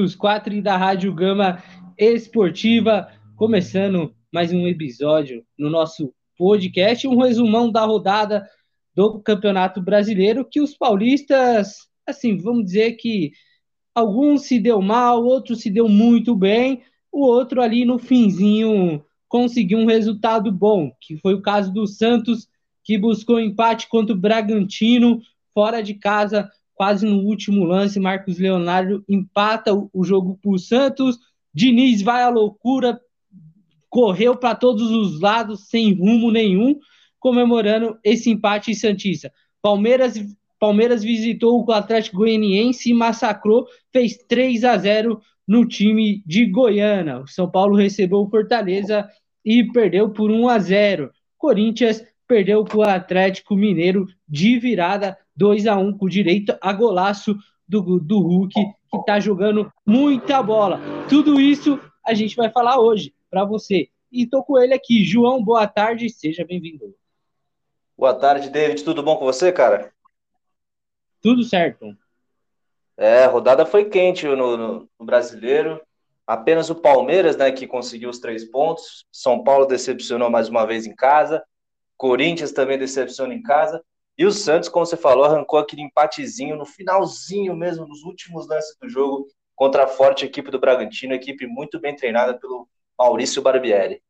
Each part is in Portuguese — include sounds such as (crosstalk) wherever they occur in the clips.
os quatro da Rádio Gama Esportiva, começando mais um episódio no nosso podcast, um resumão da rodada do Campeonato Brasileiro, que os paulistas, assim, vamos dizer que alguns se deu mal, outros se deu muito bem, o outro ali no finzinho conseguiu um resultado bom, que foi o caso do Santos, que buscou empate contra o Bragantino, fora de casa, quase no último lance, Marcos Leonardo empata o, jogo para o Santos. Diniz vai à loucura, correu para todos os lados sem rumo nenhum, comemorando esse empate em Santista. Palmeiras, Palmeiras visitou o Atlético Goianiense e massacrou, fez 3 a 0 no time de Goiânia. O São Paulo recebeu o Fortaleza e perdeu por 1 a 0. Corinthians perdeu para o Atlético Mineiro de virada 2 a 1 com direito a golaço do, do Hulk, que está jogando muita bola. Tudo isso a gente vai falar hoje para você. E tô com ele aqui, João, boa tarde, seja bem-vindo. Boa tarde, David, tudo bom com você, cara? Tudo certo. É, a rodada foi quente no, no, no brasileiro. Apenas o Palmeiras, né, que conseguiu os três pontos. São Paulo decepcionou mais uma vez em casa. Corinthians também decepciona em casa. E o Santos, como você falou, arrancou aquele empatezinho no finalzinho mesmo, nos últimos lances do jogo, contra a forte equipe do Bragantino, equipe muito bem treinada pelo Maurício Barbieri.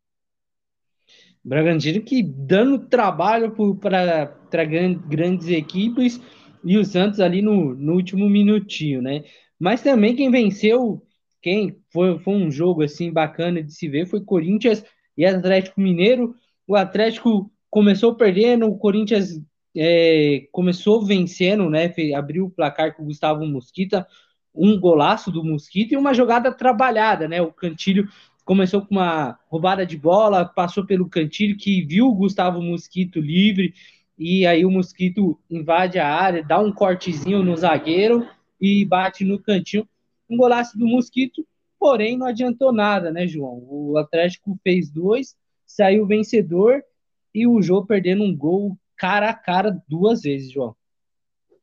Bragantino que dando trabalho para grandes equipes e o Santos ali no, no último minutinho, né? Mas também quem venceu, quem foi, foi um jogo assim bacana de se ver, foi Corinthians e Atlético Mineiro. O Atlético começou perdendo, o Corinthians é, começou vencendo, né? Abriu o placar com o Gustavo Mosquita, um golaço do Mosquita e uma jogada trabalhada, né? O Cantilho começou com uma roubada de bola, passou pelo Cantilho que viu o Gustavo Mosquito livre e aí o Mosquito invade a área, dá um cortezinho no zagueiro e bate no cantinho. Um golaço do Mosquito, porém não adiantou nada, né, João? O Atlético fez dois, saiu vencedor e o Jô perdendo um gol cara a cara duas vezes, João.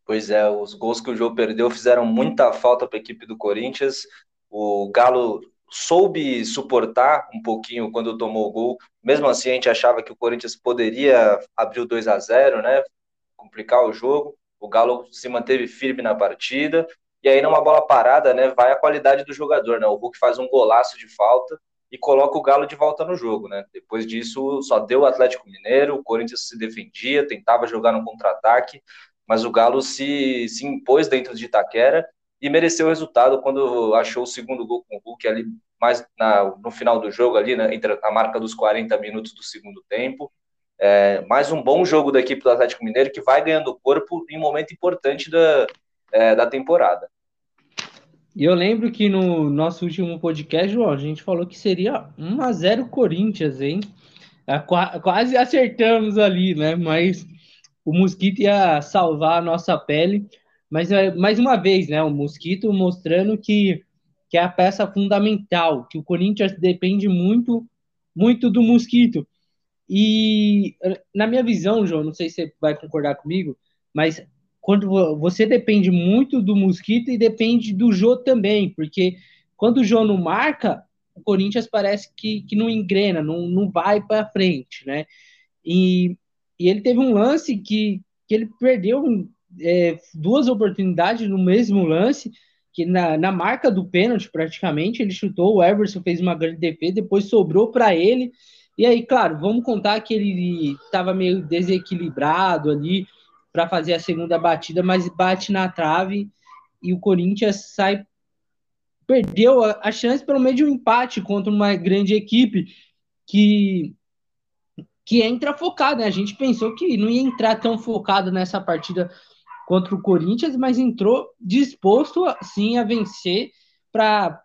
Pois é, os gols que o Jô perdeu fizeram muita falta para a equipe do Corinthians. O Galo soube suportar um pouquinho quando tomou o gol. Mesmo assim, a gente achava que o Corinthians poderia abrir o 2 a 0 né? Complicar o jogo. O Galo se manteve firme na partida. E aí, numa bola parada, né? Vai a qualidade do jogador, né? O Hulk faz um golaço de falta e coloca o Galo de volta no jogo, né? Depois disso, só deu o Atlético Mineiro, o Corinthians se defendia, tentava jogar no contra-ataque, mas o Galo se, se impôs dentro de Itaquera e mereceu o resultado quando achou o segundo gol com o Hulk ali mais na, no final do jogo ali, né, entre a marca dos 40 minutos do segundo tempo. É, mais um bom jogo da equipe do Atlético Mineiro que vai ganhando corpo em um momento importante da, é, da temporada. E eu lembro que no nosso último podcast, João, a gente falou que seria 1 a 0 Corinthians, hein? É, quase acertamos ali, né? Mas o Mosquito ia salvar a nossa pele. Mas é, mais uma vez, né? O Mosquito mostrando que, que é a peça fundamental, que o Corinthians depende muito, muito do Mosquito. E na minha visão, João, não sei se você vai concordar comigo, mas quando você depende muito do Mosquito e depende do Jô também, porque quando o Jô não marca, o Corinthians parece que, que não engrena, não, não vai para frente, né? E, e ele teve um lance que, que ele perdeu é, duas oportunidades no mesmo lance, que na, na marca do pênalti, praticamente, ele chutou, o Everson fez uma grande defesa, depois sobrou para ele. E aí, claro, vamos contar que ele estava meio desequilibrado ali, para fazer a segunda batida, mas bate na trave e o Corinthians sai perdeu a, a chance pelo meio de um empate contra uma grande equipe que que entra focada, né? A gente pensou que não ia entrar tão focado nessa partida contra o Corinthians, mas entrou disposto sim a vencer para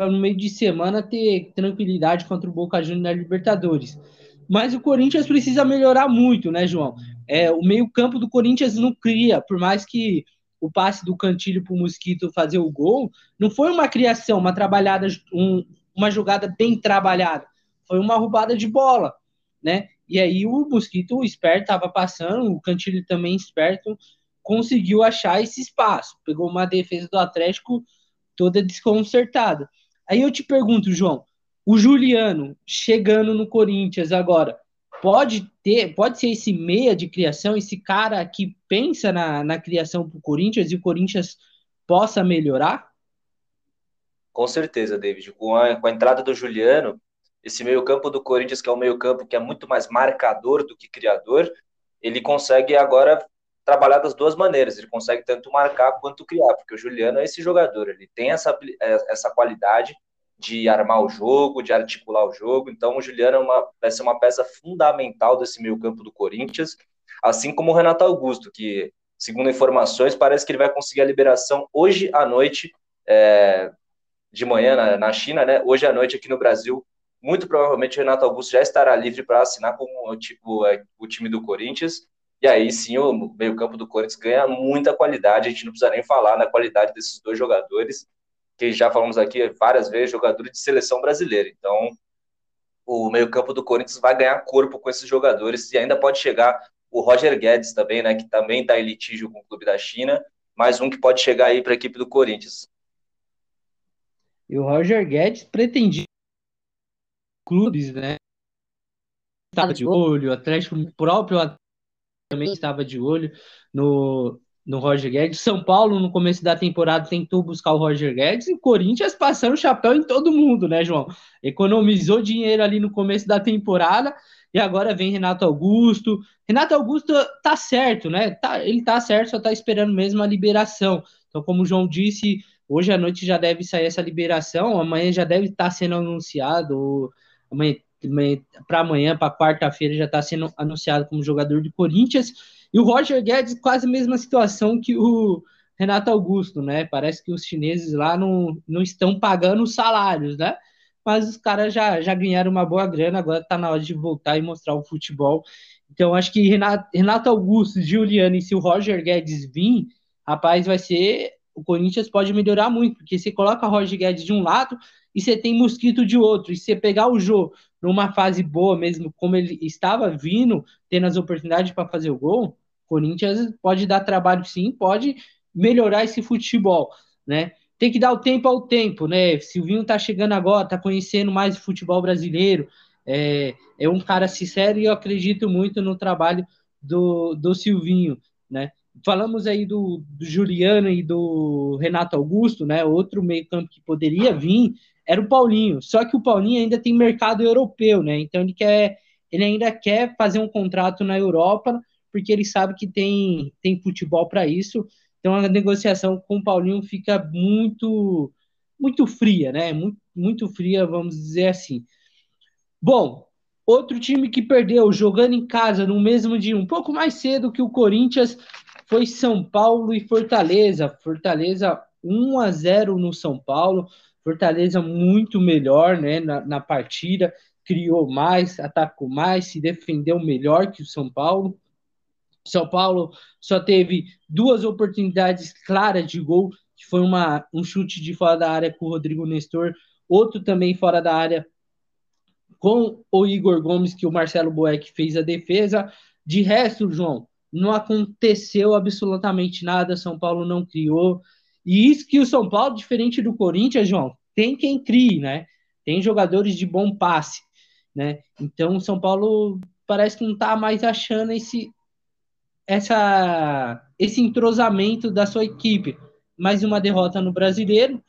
no meio de semana ter tranquilidade contra o Boca Juniors na Libertadores. Mas o Corinthians precisa melhorar muito, né, João? É, o meio-campo do Corinthians não cria, por mais que o passe do Cantilho para o Mosquito fazer o gol, não foi uma criação, uma trabalhada, um, uma jogada bem trabalhada, foi uma roubada de bola, né? E aí o Mosquito, o esperto, estava passando, o Cantilho também esperto, conseguiu achar esse espaço. Pegou uma defesa do Atlético toda desconcertada. Aí eu te pergunto, João, o Juliano chegando no Corinthians agora, pode ter, pode ser esse meia de criação, esse cara que pensa na, na criação para o Corinthians e o Corinthians possa melhorar? Com certeza, David. Com a, com a entrada do Juliano, esse meio-campo do Corinthians, que é um meio-campo que é muito mais marcador do que criador, ele consegue agora trabalhar das duas maneiras. Ele consegue tanto marcar quanto criar, porque o Juliano é esse jogador, ele tem essa, é, essa qualidade de armar o jogo, de articular o jogo. Então, o Juliano é uma, vai ser uma peça fundamental desse meio-campo do Corinthians, assim como o Renato Augusto, que, segundo informações, parece que ele vai conseguir a liberação hoje à noite, é, de manhã na, na China, né? Hoje à noite aqui no Brasil. Muito provavelmente o Renato Augusto já estará livre para assinar com o, é, o time do Corinthians. E aí sim o meio-campo do Corinthians ganha muita qualidade. A gente não precisa nem falar na qualidade desses dois jogadores que já falamos aqui várias vezes, jogadores de seleção brasileira. Então, o meio-campo do Corinthians vai ganhar corpo com esses jogadores e ainda pode chegar o Roger Guedes também, né, que também está em litígio com o clube da China, mais um que pode chegar aí para a equipe do Corinthians. E o Roger Guedes pretendia clubes, né? Estava de olho, o Atlético próprio também estava de olho no, no Roger Guedes. São Paulo, no começo da temporada, tentou buscar o Roger Guedes e o Corinthians passando chapéu em todo mundo, né, João? Economizou dinheiro ali no começo da temporada e agora vem Renato Augusto. Renato Augusto tá certo, né? Tá, ele tá certo, só tá esperando mesmo a liberação. Então, como o João disse, hoje à noite já deve sair essa liberação, amanhã já deve estar tá sendo anunciado, amanhã, para amanhã, para quarta-feira, já está sendo anunciado como jogador do Corinthians. E o Roger Guedes, quase a mesma situação que o Renato Augusto, né? Parece que os chineses lá não, não estão pagando os salários, né? Mas os caras já, já ganharam uma boa grana, agora está na hora de voltar e mostrar o futebol. Então, acho que Renato, Renato Augusto, Juliano e se o Roger Guedes vir, rapaz, vai ser. O Corinthians pode melhorar muito, porque você coloca o Roger Guedes de um lado e você tem Mosquito de outro. E você pegar o Jô numa fase boa mesmo, como ele estava vindo, tendo as oportunidades para fazer o gol, Corinthians pode dar trabalho sim, pode melhorar esse futebol, né? Tem que dar o tempo ao tempo, né? Silvinho tá chegando agora, tá conhecendo mais o futebol brasileiro, é, é um cara sincero e eu acredito muito no trabalho do, do Silvinho, né? Falamos aí do, do Juliano e do Renato Augusto, né? Outro meio-campo que poderia vir era o Paulinho. Só que o Paulinho ainda tem mercado europeu, né? Então ele quer, ele ainda quer fazer um contrato na Europa porque ele sabe que tem, tem futebol para isso. Então a negociação com o Paulinho fica muito muito fria, né? Muito, muito fria, vamos dizer assim. Bom, outro time que perdeu jogando em casa no mesmo dia, um pouco mais cedo que o Corinthians, foi São Paulo e Fortaleza. Fortaleza 1 a 0 no São Paulo. Fortaleza muito melhor, né, na, na partida, criou mais, atacou mais, se defendeu melhor que o São Paulo. São Paulo só teve duas oportunidades claras de gol, que foi uma, um chute de fora da área com o Rodrigo Nestor, outro também fora da área com o Igor Gomes, que o Marcelo Boeck fez a defesa. De resto, João, não aconteceu absolutamente nada, São Paulo não criou. E isso que o São Paulo, diferente do Corinthians, João, tem quem crie, né? Tem jogadores de bom passe, né? Então o São Paulo parece que não está mais achando esse essa, esse entrosamento da sua equipe. Mais uma derrota no brasileiro,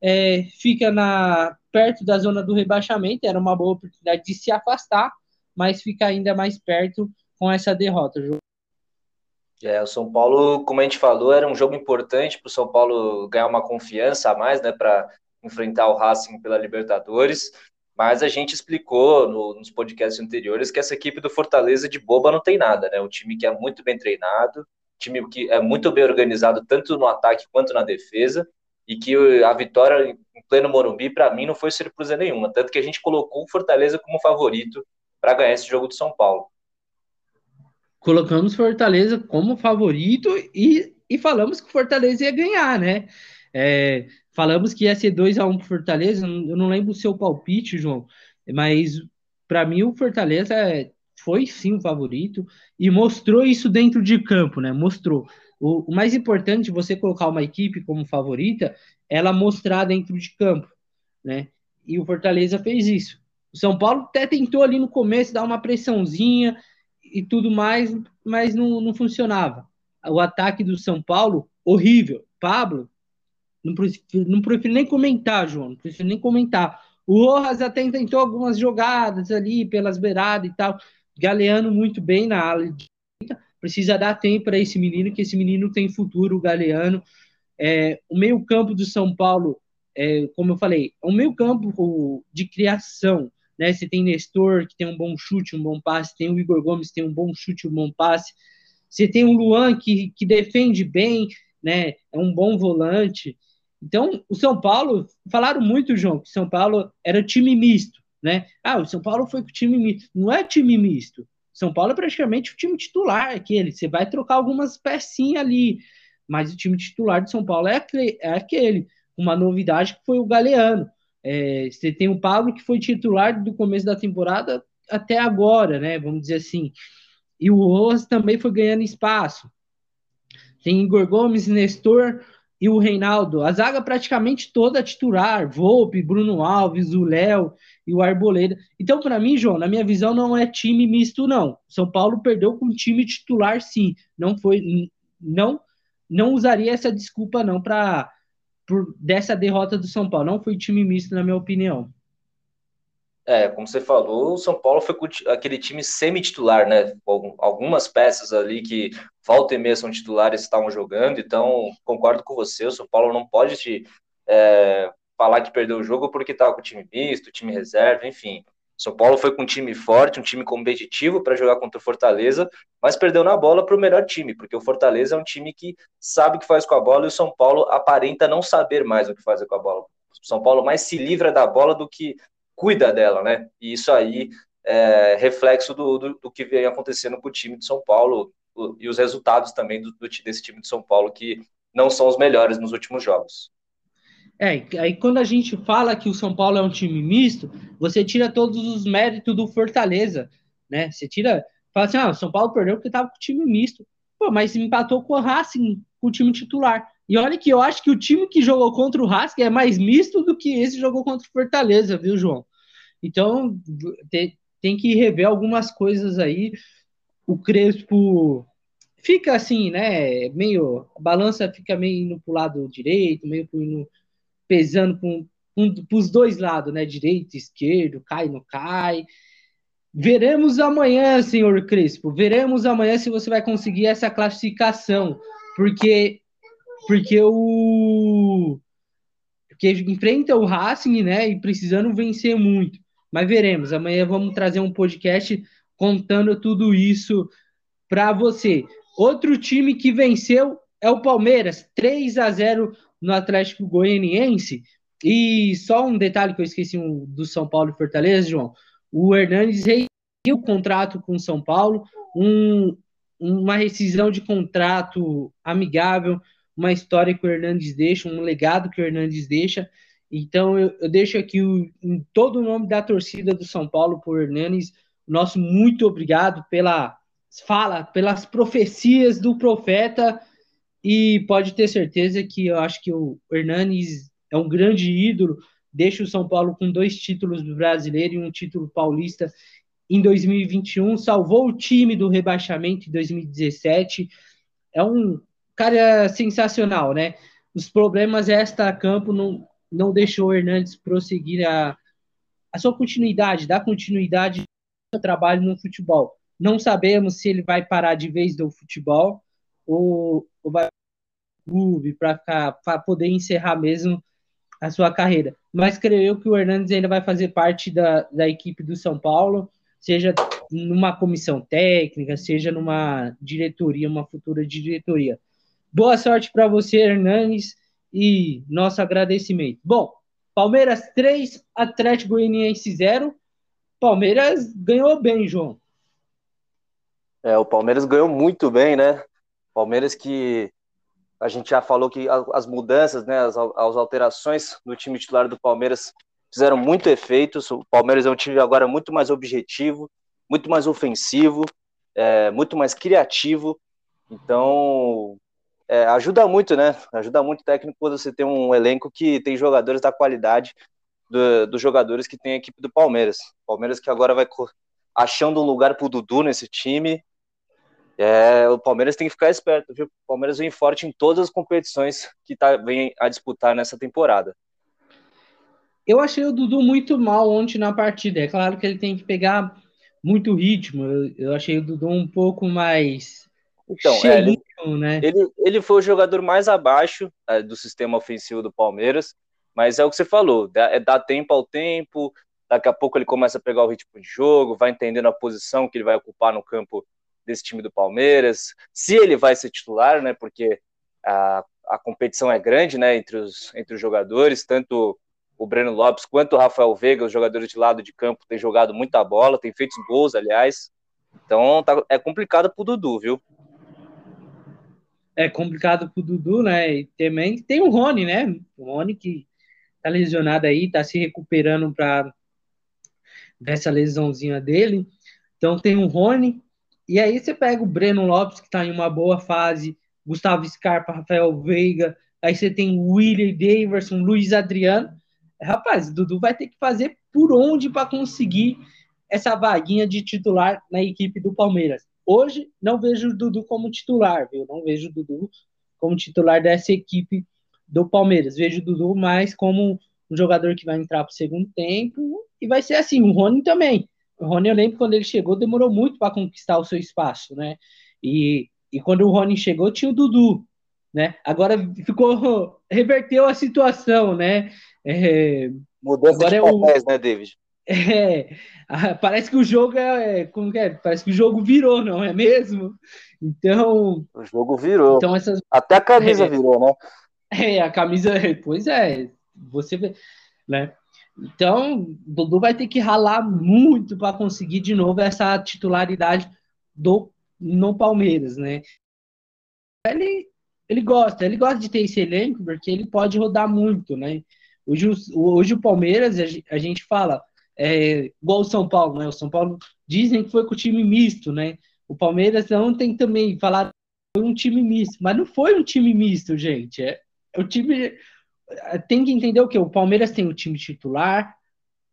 é, fica na, perto da zona do rebaixamento, era uma boa oportunidade de se afastar, mas fica ainda mais perto com essa derrota. É, o São Paulo, como a gente falou, era um jogo importante para o São Paulo ganhar uma confiança a mais, né, para enfrentar o Racing pela Libertadores. Mas a gente explicou no, nos podcasts anteriores que essa equipe do Fortaleza de boba não tem nada, né? Um time que é muito bem treinado, time que é muito bem organizado tanto no ataque quanto na defesa, e que a vitória em pleno Morumbi, para mim, não foi surpresa nenhuma. Tanto que a gente colocou o Fortaleza como favorito para ganhar esse jogo do São Paulo. Colocamos Fortaleza como favorito e, e falamos que o Fortaleza ia ganhar, né? É, Falamos que ia ser 2 a 1 um para Fortaleza. Eu não lembro o seu palpite, João, mas para mim o Fortaleza foi sim o favorito e mostrou isso dentro de campo, né? Mostrou. O, o, mais importante, você colocar uma equipe como favorita, ela mostrar dentro de campo, né? E o Fortaleza fez isso. O São Paulo até tentou ali no começo dar uma pressãozinha e tudo mais, mas não, não funcionava. O ataque do São Paulo, horrível. Pablo, não prefiro, não prefiro nem comentar, João, não prefiro nem comentar. O Rojas até tentou algumas jogadas ali pelas beiradas e tal, galeando muito bem na ala de precisa dar tempo para esse menino, que esse menino tem futuro, o Galeano. É, o meio-campo do São Paulo, é, como eu falei, é um meio-campo de criação. Né? Você tem Nestor, que tem um bom chute, um bom passe, tem o Igor Gomes, que tem um bom chute, um bom passe. Você tem o Luan, que, que defende bem, né? é um bom volante. Então, o São Paulo, falaram muito, João, que o São Paulo era time misto, né? Ah, o São Paulo foi com time misto. Não é time misto. São Paulo é praticamente o time titular, aquele. Você vai trocar algumas pecinhas ali, mas o time titular de São Paulo é aquele. É aquele. Uma novidade que foi o Galeano. É, você tem o Pablo que foi titular do começo da temporada até agora, né? Vamos dizer assim. E o Rojas também foi ganhando espaço. Tem Igor Gomes, Nestor e o Reinaldo. A zaga praticamente toda titular. Volpe, Bruno Alves, o Léo e o Arboleda. Então, para mim, João, na minha visão, não é time misto, não. São Paulo perdeu com time titular, sim. Não foi. Não, não usaria essa desculpa, não, para por dessa derrota do São Paulo. Não foi time misto, na minha opinião. É, como você falou, o São Paulo foi aquele time semi-titular, né? Algumas peças ali que volta e meia são titulares estavam jogando, então concordo com você, o São Paulo não pode te, é, falar que perdeu o jogo porque estava com o time misto, time reserva, enfim. São Paulo foi com um time forte, um time competitivo para jogar contra o Fortaleza, mas perdeu na bola para o melhor time, porque o Fortaleza é um time que sabe o que faz com a bola e o São Paulo aparenta não saber mais o que fazer com a bola. O São Paulo mais se livra da bola do que cuida dela, né? E isso aí é reflexo do, do, do que vem acontecendo com o time de São Paulo e os resultados também do, desse time de São Paulo, que não são os melhores nos últimos jogos. É, aí quando a gente fala que o São Paulo é um time misto, você tira todos os méritos do Fortaleza, né? Você tira, fala assim, ah, o São Paulo perdeu porque tava com o time misto. Pô, mas empatou com o Racing, com o time titular. E olha que eu acho que o time que jogou contra o Racing é mais misto do que esse jogou contra o Fortaleza, viu, João? Então, tem, tem que rever algumas coisas aí. O Crespo fica assim, né? Meio. A balança fica meio indo pro lado direito, meio indo, pesando com, um, os dois lados, né? Direito, esquerdo, cai, não cai. Veremos amanhã, senhor Crespo. Veremos amanhã se você vai conseguir essa classificação. Porque porque o porque enfrenta o Racing, né, e precisando vencer muito. Mas veremos. Amanhã vamos trazer um podcast contando tudo isso para você. Outro time que venceu é o Palmeiras, 3 a 0 no Atlético Goianiense. E só um detalhe que eu esqueci um, do São Paulo e Fortaleza, João. O Hernandes reiu o contrato com o São Paulo, um, uma rescisão de contrato amigável, uma história que o Hernandes deixa, um legado que o Hernandes deixa. Então eu, eu deixo aqui o, em todo o nome da torcida do São Paulo por Hernandes, nosso muito obrigado pela fala, pelas profecias do profeta e pode ter certeza que eu acho que o Hernandes é um grande ídolo, deixa o São Paulo com dois títulos brasileiro e um título paulista em 2021, salvou o time do rebaixamento em 2017. É um cara sensacional, né? Os problemas extra-campo não, não deixou o Hernandes prosseguir a, a sua continuidade, dar continuidade ao trabalho no futebol. Não sabemos se ele vai parar de vez do futebol ou, ou vai clube para poder encerrar mesmo a sua carreira. Mas creio eu que o Hernandes ainda vai fazer parte da, da equipe do São Paulo, seja numa comissão técnica, seja numa diretoria, uma futura diretoria. Boa sorte para você, Hernandes, e nosso agradecimento. Bom, Palmeiras 3, Atlético Goianiense 0. Palmeiras ganhou bem, João. É, o Palmeiras ganhou muito bem, né? Palmeiras que a gente já falou que as mudanças, né, as, as alterações no time titular do Palmeiras fizeram muito efeito. O Palmeiras é um time agora muito mais objetivo, muito mais ofensivo, é, muito mais criativo. Então, é, ajuda muito, né? Ajuda muito o técnico quando você tem um elenco que tem jogadores da qualidade do, dos jogadores que tem a equipe do Palmeiras. Palmeiras que agora vai achando um lugar pro Dudu nesse time. É, o Palmeiras tem que ficar esperto, viu? O Palmeiras vem forte em todas as competições que tá, vem a disputar nessa temporada. Eu achei o Dudu muito mal ontem na partida. É claro que ele tem que pegar muito ritmo. Eu, eu achei o Dudu um pouco mais então, é, ele, né? ele, ele foi o jogador mais abaixo é, do sistema ofensivo do Palmeiras, mas é o que você falou, é dar tempo ao tempo, daqui a pouco ele começa a pegar o ritmo de jogo, vai entendendo a posição que ele vai ocupar no campo desse time do Palmeiras, se ele vai ser titular, né, porque a, a competição é grande, né, entre os, entre os jogadores, tanto o Breno Lopes quanto o Rafael Veiga, os jogadores de lado de campo, têm jogado muita bola, têm feito gols, aliás, então tá, é complicado pro Dudu, viu? é complicado pro Dudu, né? E também tem o Rony, né? O Rony que tá lesionado aí, tá se recuperando para dessa lesãozinha dele. Então tem o Rony, e aí você pega o Breno Lopes, que tá em uma boa fase, Gustavo Scarpa, Rafael Veiga, aí você tem William Daverson, Luiz Adriano. Rapaz, Dudu vai ter que fazer por onde para conseguir essa vaguinha de titular na equipe do Palmeiras. Hoje não vejo o Dudu como titular, viu? Não vejo o Dudu como titular dessa equipe do Palmeiras. Vejo o Dudu mais como um jogador que vai entrar para o segundo tempo e vai ser assim. O Rony também. O Rony, eu lembro quando ele chegou, demorou muito para conquistar o seu espaço, né? E, e quando o Rony chegou, tinha o Dudu, né? Agora ficou (laughs) reverteu a situação, né? É, Mudança agora de papéis, é o, né, David? É, parece que o jogo é, como que é? Parece que o jogo virou, não é mesmo? Então, o jogo virou. Então essas até a camisa é, virou, né? É, a camisa, (laughs) pois é, você vê, né? Então, Dudu vai ter que ralar muito para conseguir de novo essa titularidade do no Palmeiras, né? Ele ele gosta, ele gosta de ter esse elenco porque ele pode rodar muito, né? Hoje, hoje o Palmeiras, a gente fala, é, igual o São Paulo, né? O São Paulo dizem que foi com o time misto, né? O Palmeiras ontem também falar foi um time misto, mas não foi um time misto, gente. É, é o time tem que entender o que o Palmeiras tem o time titular,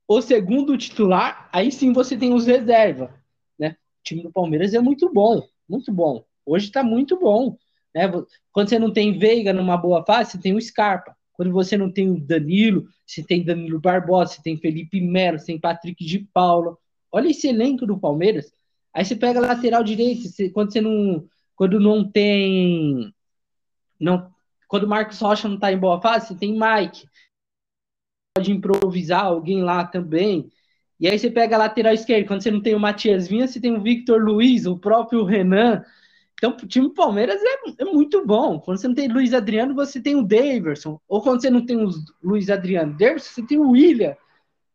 o segundo titular, aí sim você tem os reserva, né? O time do Palmeiras é muito bom, muito bom. Hoje está muito bom, né? Quando você não tem Veiga numa boa fase, você tem o Scarpa. Quando você não tem o Danilo, você tem Danilo Barbosa, você tem Felipe Melo, você tem Patrick de Paula. Olha esse elenco do Palmeiras. Aí você pega lateral direito, você, quando você não. Quando não tem. Não, quando o Marcos Rocha não está em boa fase, você tem Mike. Pode improvisar alguém lá também. E aí você pega a lateral esquerda, quando você não tem o Matias Vinha, você tem o Victor Luiz, o próprio Renan. Então, o time Palmeiras é, é, muito bom. Quando você não tem Luiz Adriano, você tem o Daverson. Ou quando você não tem o Luiz Adriano Daverson, você tem o William.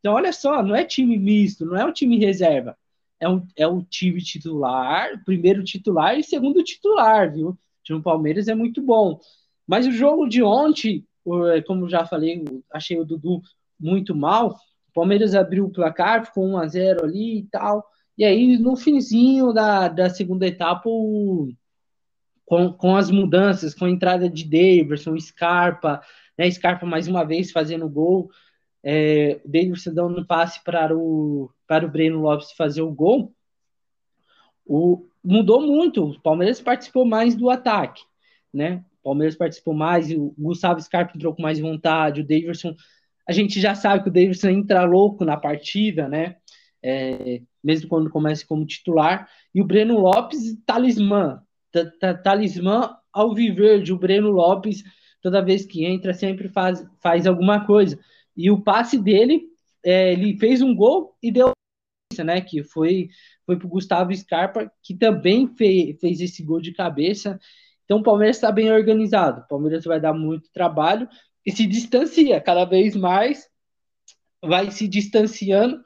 Então, olha só, não é time misto, não é um time reserva. É um, é um time titular, primeiro titular e segundo titular, viu? O time Palmeiras é muito bom. Mas o jogo de ontem, como já falei, achei o Dudu muito mal. O Palmeiras abriu o placar, ficou 1 a 0 ali e tal. E aí, no finzinho da, da segunda etapa, o, com, com as mudanças, com a entrada de Davidson, Scarpa, né, Scarpa mais uma vez fazendo gol, é, Davidson dando um passe para o, para o Breno Lopes fazer o gol, o, mudou muito. O Palmeiras participou mais do ataque, né? Palmeiras participou mais, o Gustavo Scarpa entrou com mais vontade, o Davidson, a gente já sabe que o Davidson entra louco na partida, né? É, mesmo quando começa como titular. E o Breno Lopes, talismã, talismã ao viver o Breno Lopes, toda vez que entra, sempre faz, faz alguma coisa. E o passe dele, é, ele fez um gol e deu né, que foi foi para o Gustavo Scarpa, que também fez, fez esse gol de cabeça. Então o Palmeiras está bem organizado. O Palmeiras vai dar muito trabalho e se distancia cada vez mais, vai se distanciando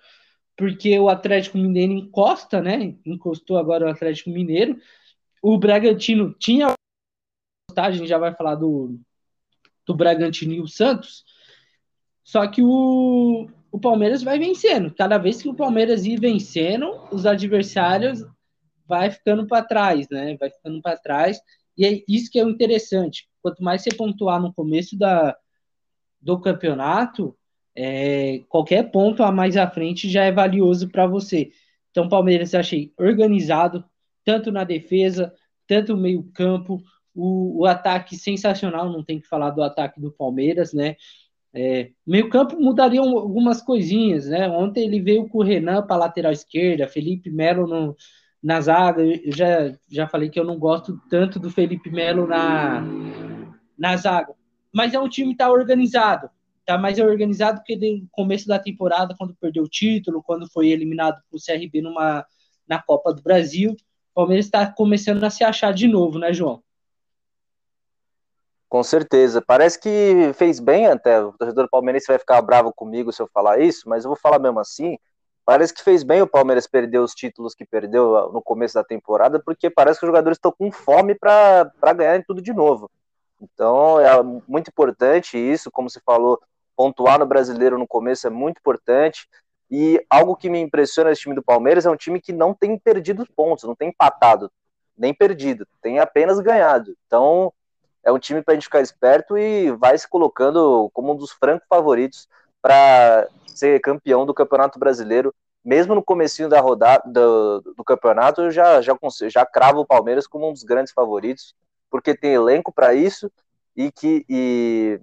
porque o Atlético Mineiro encosta, né? Encostou agora o Atlético Mineiro. O Bragantino tinha. A gente já vai falar do, do Bragantino e o Santos. Só que o, o Palmeiras vai vencendo. Cada vez que o Palmeiras ir vencendo, os adversários vai ficando para trás, né? Vai ficando para trás. E é isso que é o interessante. Quanto mais você pontuar no começo da, do campeonato, é, qualquer ponto a mais à frente já é valioso para você. Então, Palmeiras eu achei organizado, tanto na defesa, tanto no meio-campo, o, o, ataque sensacional, não tem que falar do ataque do Palmeiras, né? É, meio-campo mudaria algumas coisinhas, né? Ontem ele veio com o Renan para lateral esquerda, Felipe Melo no, na zaga. Eu já, já falei que eu não gosto tanto do Felipe Melo na, na zaga, mas é um time que está organizado, tá mais organizado que no começo da temporada, quando perdeu o título, quando foi eliminado para o CRB numa, na Copa do Brasil. O Palmeiras está começando a se achar de novo, né, João? Com certeza. Parece que fez bem até. O torcedor palmeirense vai ficar bravo comigo se eu falar isso, mas eu vou falar mesmo assim. Parece que fez bem o Palmeiras perder os títulos que perdeu no começo da temporada, porque parece que os jogadores estão com fome para ganhar tudo de novo. Então é muito importante isso, como se falou, pontuar no brasileiro no começo é muito importante. E algo que me impressiona nesse time do Palmeiras é um time que não tem perdido pontos, não tem empatado, nem perdido, tem apenas ganhado. Então é um time para a gente ficar esperto e vai se colocando como um dos francos favoritos para ser campeão do Campeonato Brasileiro. Mesmo no comecinho da rodada do, do campeonato, eu já, já, já cravo o Palmeiras como um dos grandes favoritos, porque tem elenco para isso e que e,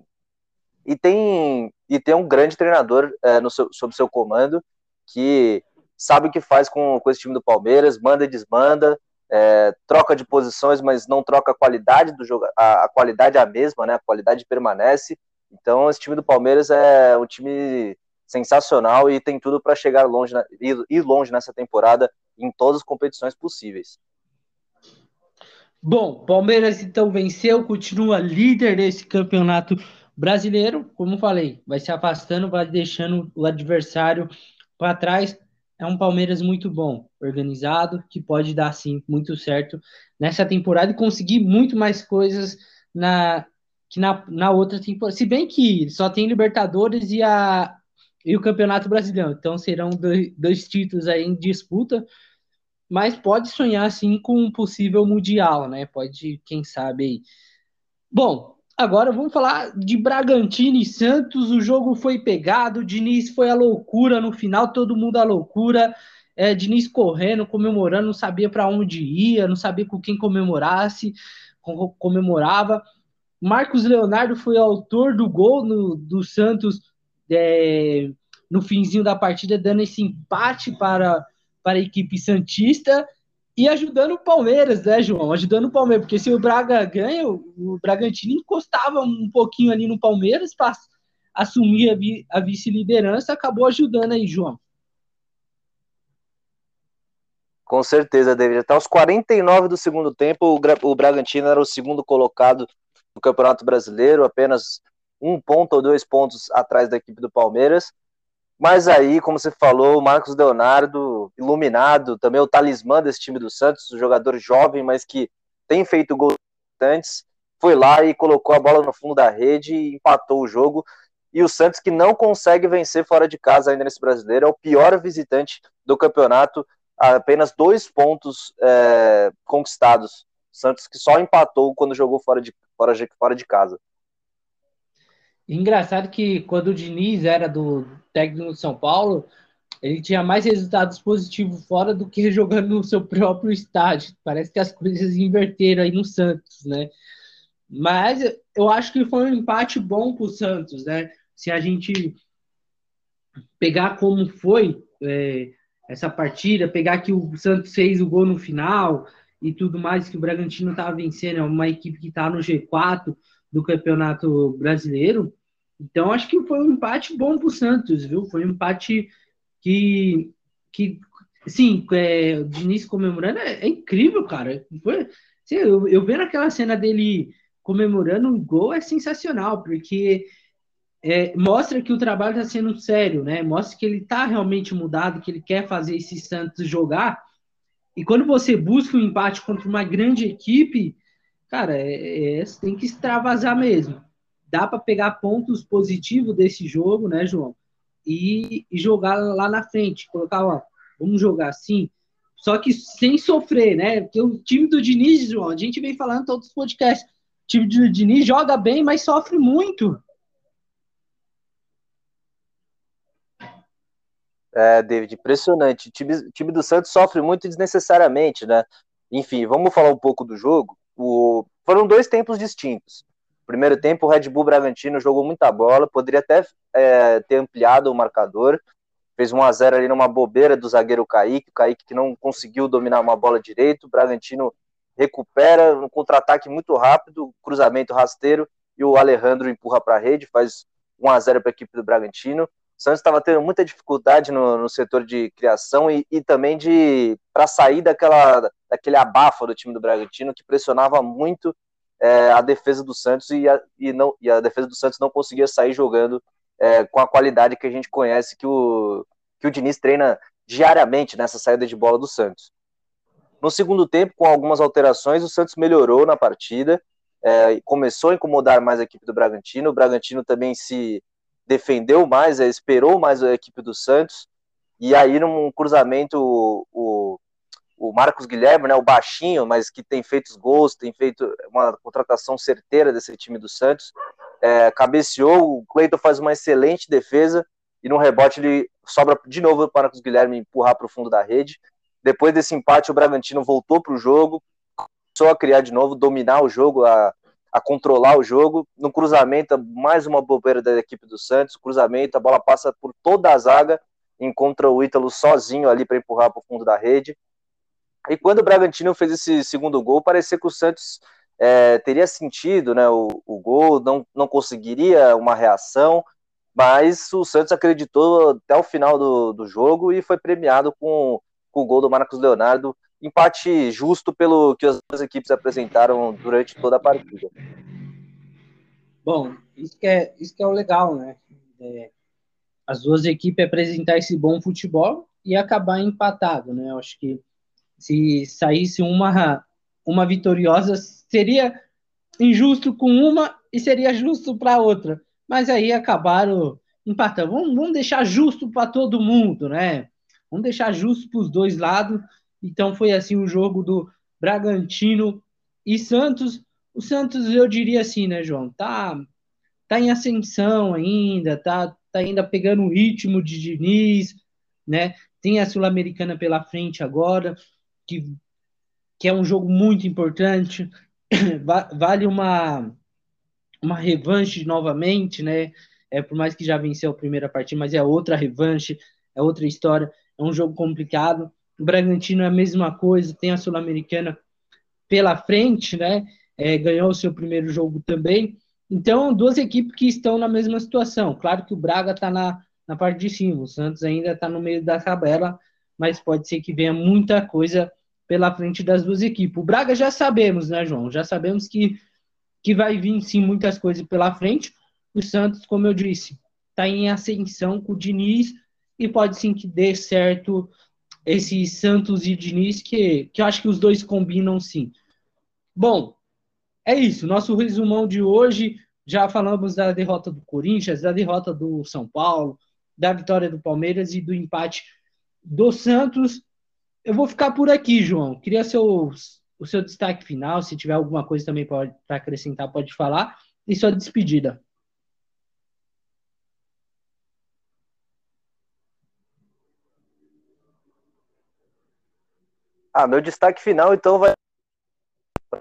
e tem e tem um grande treinador é, no seu, sob seu comando que sabe o que faz com, com esse time do Palmeiras, manda e desmanda, é, troca de posições, mas não troca a qualidade do jogo, a, a, qualidade é a mesma, né? A qualidade permanece. Então, esse time do Palmeiras é um time sensacional e tem tudo para chegar longe, ir, longe nessa temporada em todas as competições possíveis. Bom, Palmeiras então venceu, continua líder desse campeonato brasileiro. Como falei, vai se afastando, vai deixando o adversário para trás é um Palmeiras muito bom, organizado, que pode dar sim muito certo nessa temporada e conseguir muito mais coisas na que na, na outra temporada. Se bem que só tem Libertadores e a e o Campeonato Brasileiro, então serão dois, dois títulos aí em disputa, mas pode sonhar sim com um possível mundial, né? Pode, quem sabe aí. Bom, Agora vamos falar de Bragantino e Santos. O jogo foi pegado, o Diniz foi a loucura no final, todo mundo a loucura. É, Diniz correndo, comemorando, não sabia para onde ia, não sabia com quem comemorasse, comemorava. Marcos Leonardo foi autor do gol no, do Santos é, no finzinho da partida, dando esse empate para, para a equipe Santista e ajudando o Palmeiras, né, João? Ajudando o Palmeiras, porque se o Braga ganha, o Bragantino encostava um pouquinho ali no Palmeiras para assumir a, vi, a vice-liderança, acabou ajudando aí, João. Com certeza, David. Até os 49 do segundo tempo, o, o Bragantino era o segundo colocado no Campeonato Brasileiro, apenas um ponto ou dois pontos atrás da equipe do Palmeiras. Mas aí, como você falou, o Marcos Leonardo, iluminado, também o talismã desse time do Santos, um jogador jovem, mas que tem feito gols importantes, foi lá e colocou a bola no fundo da rede e empatou o jogo. E o Santos, que não consegue vencer fora de casa ainda nesse brasileiro, é o pior visitante do campeonato, apenas dois pontos é, conquistados. Santos que só empatou quando jogou fora de, fora fora de casa. Engraçado que quando o Diniz era do técnico de São Paulo, ele tinha mais resultados positivos fora do que (laughs) jogando no seu próprio estádio. Parece que as coisas inverteram aí no Santos, né? Mas eu acho que foi um empate bom para o Santos, né? Se a gente pegar como foi é, essa partida, pegar que o Santos fez o gol no final e tudo mais, que o Bragantino estava vencendo, é uma equipe que está no G4 do Campeonato Brasileiro, então, acho que foi um empate bom para o Santos, viu? Foi um empate que, que sim, é, o Diniz comemorando é, é incrível, cara. Foi, eu, eu vendo aquela cena dele comemorando o gol é sensacional, porque é, mostra que o trabalho está sendo sério, né? Mostra que ele está realmente mudado, que ele quer fazer esse Santos jogar. E quando você busca um empate contra uma grande equipe, cara, é, é, tem que extravasar mesmo dá para pegar pontos positivos desse jogo, né, João? E, e, jogar lá na frente, colocar, ó, vamos jogar assim. só que sem sofrer, né? Porque o time do Diniz, João, a gente vem falando todos os podcasts, o time do Diniz joga bem, mas sofre muito. É, David, impressionante. O time, o time do Santos sofre muito desnecessariamente, né? Enfim, vamos falar um pouco do jogo. O... Foram dois tempos distintos. Primeiro tempo, o Red Bull Bragantino jogou muita bola, poderia até é, ter ampliado o marcador. Fez 1 a 0 ali numa bobeira do zagueiro Kaique, o Kaique que não conseguiu dominar uma bola direito. O Bragantino recupera um contra-ataque muito rápido, cruzamento rasteiro, e o Alejandro empurra para a rede, faz 1 a 0 para a equipe do Bragantino. O Santos estava tendo muita dificuldade no, no setor de criação e, e também de para sair daquela, daquele abafa do time do Bragantino que pressionava muito é, a defesa do Santos e a, e, não, e a defesa do Santos não conseguia sair jogando é, com a qualidade que a gente conhece que o, que o Diniz treina diariamente nessa saída de bola do Santos. No segundo tempo, com algumas alterações, o Santos melhorou na partida, é, começou a incomodar mais a equipe do Bragantino. O Bragantino também se defendeu mais, é, esperou mais a equipe do Santos, e aí num cruzamento o, o Marcos Guilherme, né, o baixinho, mas que tem feito os gols, tem feito uma contratação certeira desse time do Santos, é, cabeceou, o Cleiton faz uma excelente defesa, e no rebote ele sobra de novo para o Marcos Guilherme empurrar para o fundo da rede. Depois desse empate, o Bragantino voltou para o jogo, começou a criar de novo, dominar o jogo, a, a controlar o jogo. No cruzamento, mais uma bobeira da equipe do Santos. Cruzamento, a bola passa por toda a zaga, encontra o Ítalo sozinho ali para empurrar para o fundo da rede. E quando o Bragantino fez esse segundo gol, parecia que o Santos é, teria sentido né, o, o gol, não, não conseguiria uma reação, mas o Santos acreditou até o final do, do jogo e foi premiado com, com o gol do Marcos Leonardo empate justo pelo que as duas equipes apresentaram durante toda a partida. Bom, isso que é, isso que é o legal, né? É, as duas equipes apresentar esse bom futebol e acabar empatado, né? Eu acho que se saísse uma, uma vitoriosa, seria injusto com uma e seria justo para outra. Mas aí acabaram empatando. Vamos, vamos deixar justo para todo mundo, né? Vamos deixar justo para os dois lados então foi assim o jogo do Bragantino e Santos. O Santos, eu diria assim, né, João? Tá, tá em ascensão ainda, tá, tá ainda pegando o ritmo de Diniz, né? Tem a Sul-Americana pela frente agora, que, que é um jogo muito importante. (coughs) Vale uma, uma revanche novamente, né? É, por mais que já venceu a primeira partida, mas é outra revanche, é outra história, é um jogo complicado. O Bragantino é a mesma coisa, tem a Sul-Americana pela frente, né? É, ganhou o seu primeiro jogo também. Então, duas equipes que estão na mesma situação. Claro que o Braga está na, na parte de cima, o Santos ainda está no meio da tabela, mas pode ser que venha muita coisa pela frente das duas equipes. O Braga já sabemos, né, João? Já sabemos que, que vai vir sim muitas coisas pela frente. O Santos, como eu disse, está em ascensão com o Diniz e pode sim que dê certo esse Santos e Diniz, que, que eu acho que os dois combinam sim. Bom, é isso. Nosso resumão de hoje. Já falamos da derrota do Corinthians, da derrota do São Paulo, da vitória do Palmeiras e do empate do Santos. Eu vou ficar por aqui, João. Queria seu, o seu destaque final. Se tiver alguma coisa também para acrescentar, pode falar. E sua despedida. Ah, meu destaque final, então, vai. A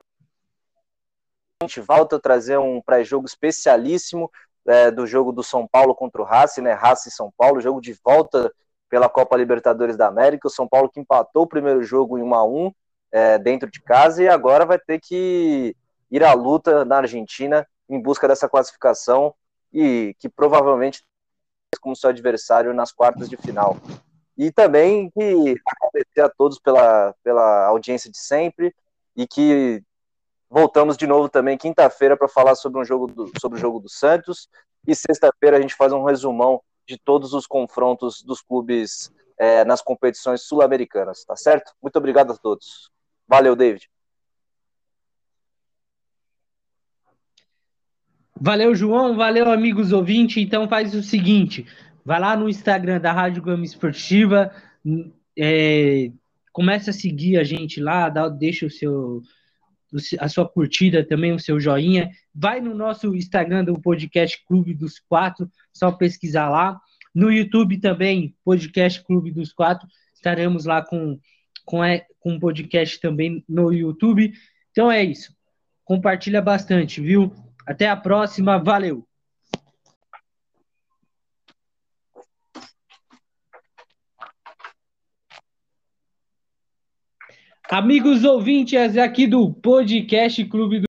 gente volta a trazer um pré-jogo especialíssimo é, do jogo do São Paulo contra o Racing, né? Racing São Paulo, jogo de volta pela Copa Libertadores da América. O São Paulo que empatou o primeiro jogo em 1 a 1 é, dentro de casa e agora vai ter que ir à luta na Argentina em busca dessa classificação e que provavelmente como seu adversário nas quartas de final. E também que agradecer a todos pela, pela audiência de sempre e que voltamos de novo também quinta-feira para falar sobre, um jogo do, sobre o jogo do Santos e sexta-feira a gente faz um resumão de todos os confrontos dos clubes é, nas competições sul-americanas, tá certo? Muito obrigado a todos. Valeu, David. Valeu, João. Valeu, amigos ouvintes. Então faz o seguinte: Vai lá no Instagram da Rádio Gama Esportiva, é, começa a seguir a gente lá, dá, deixa o seu a sua curtida também, o seu joinha. Vai no nosso Instagram do podcast Clube dos Quatro, só pesquisar lá. No YouTube também, podcast Clube dos Quatro. Estaremos lá com com, é, com podcast também no YouTube. Então é isso. Compartilha bastante, viu? Até a próxima. Valeu! Amigos ouvintes aqui do Podcast Clube do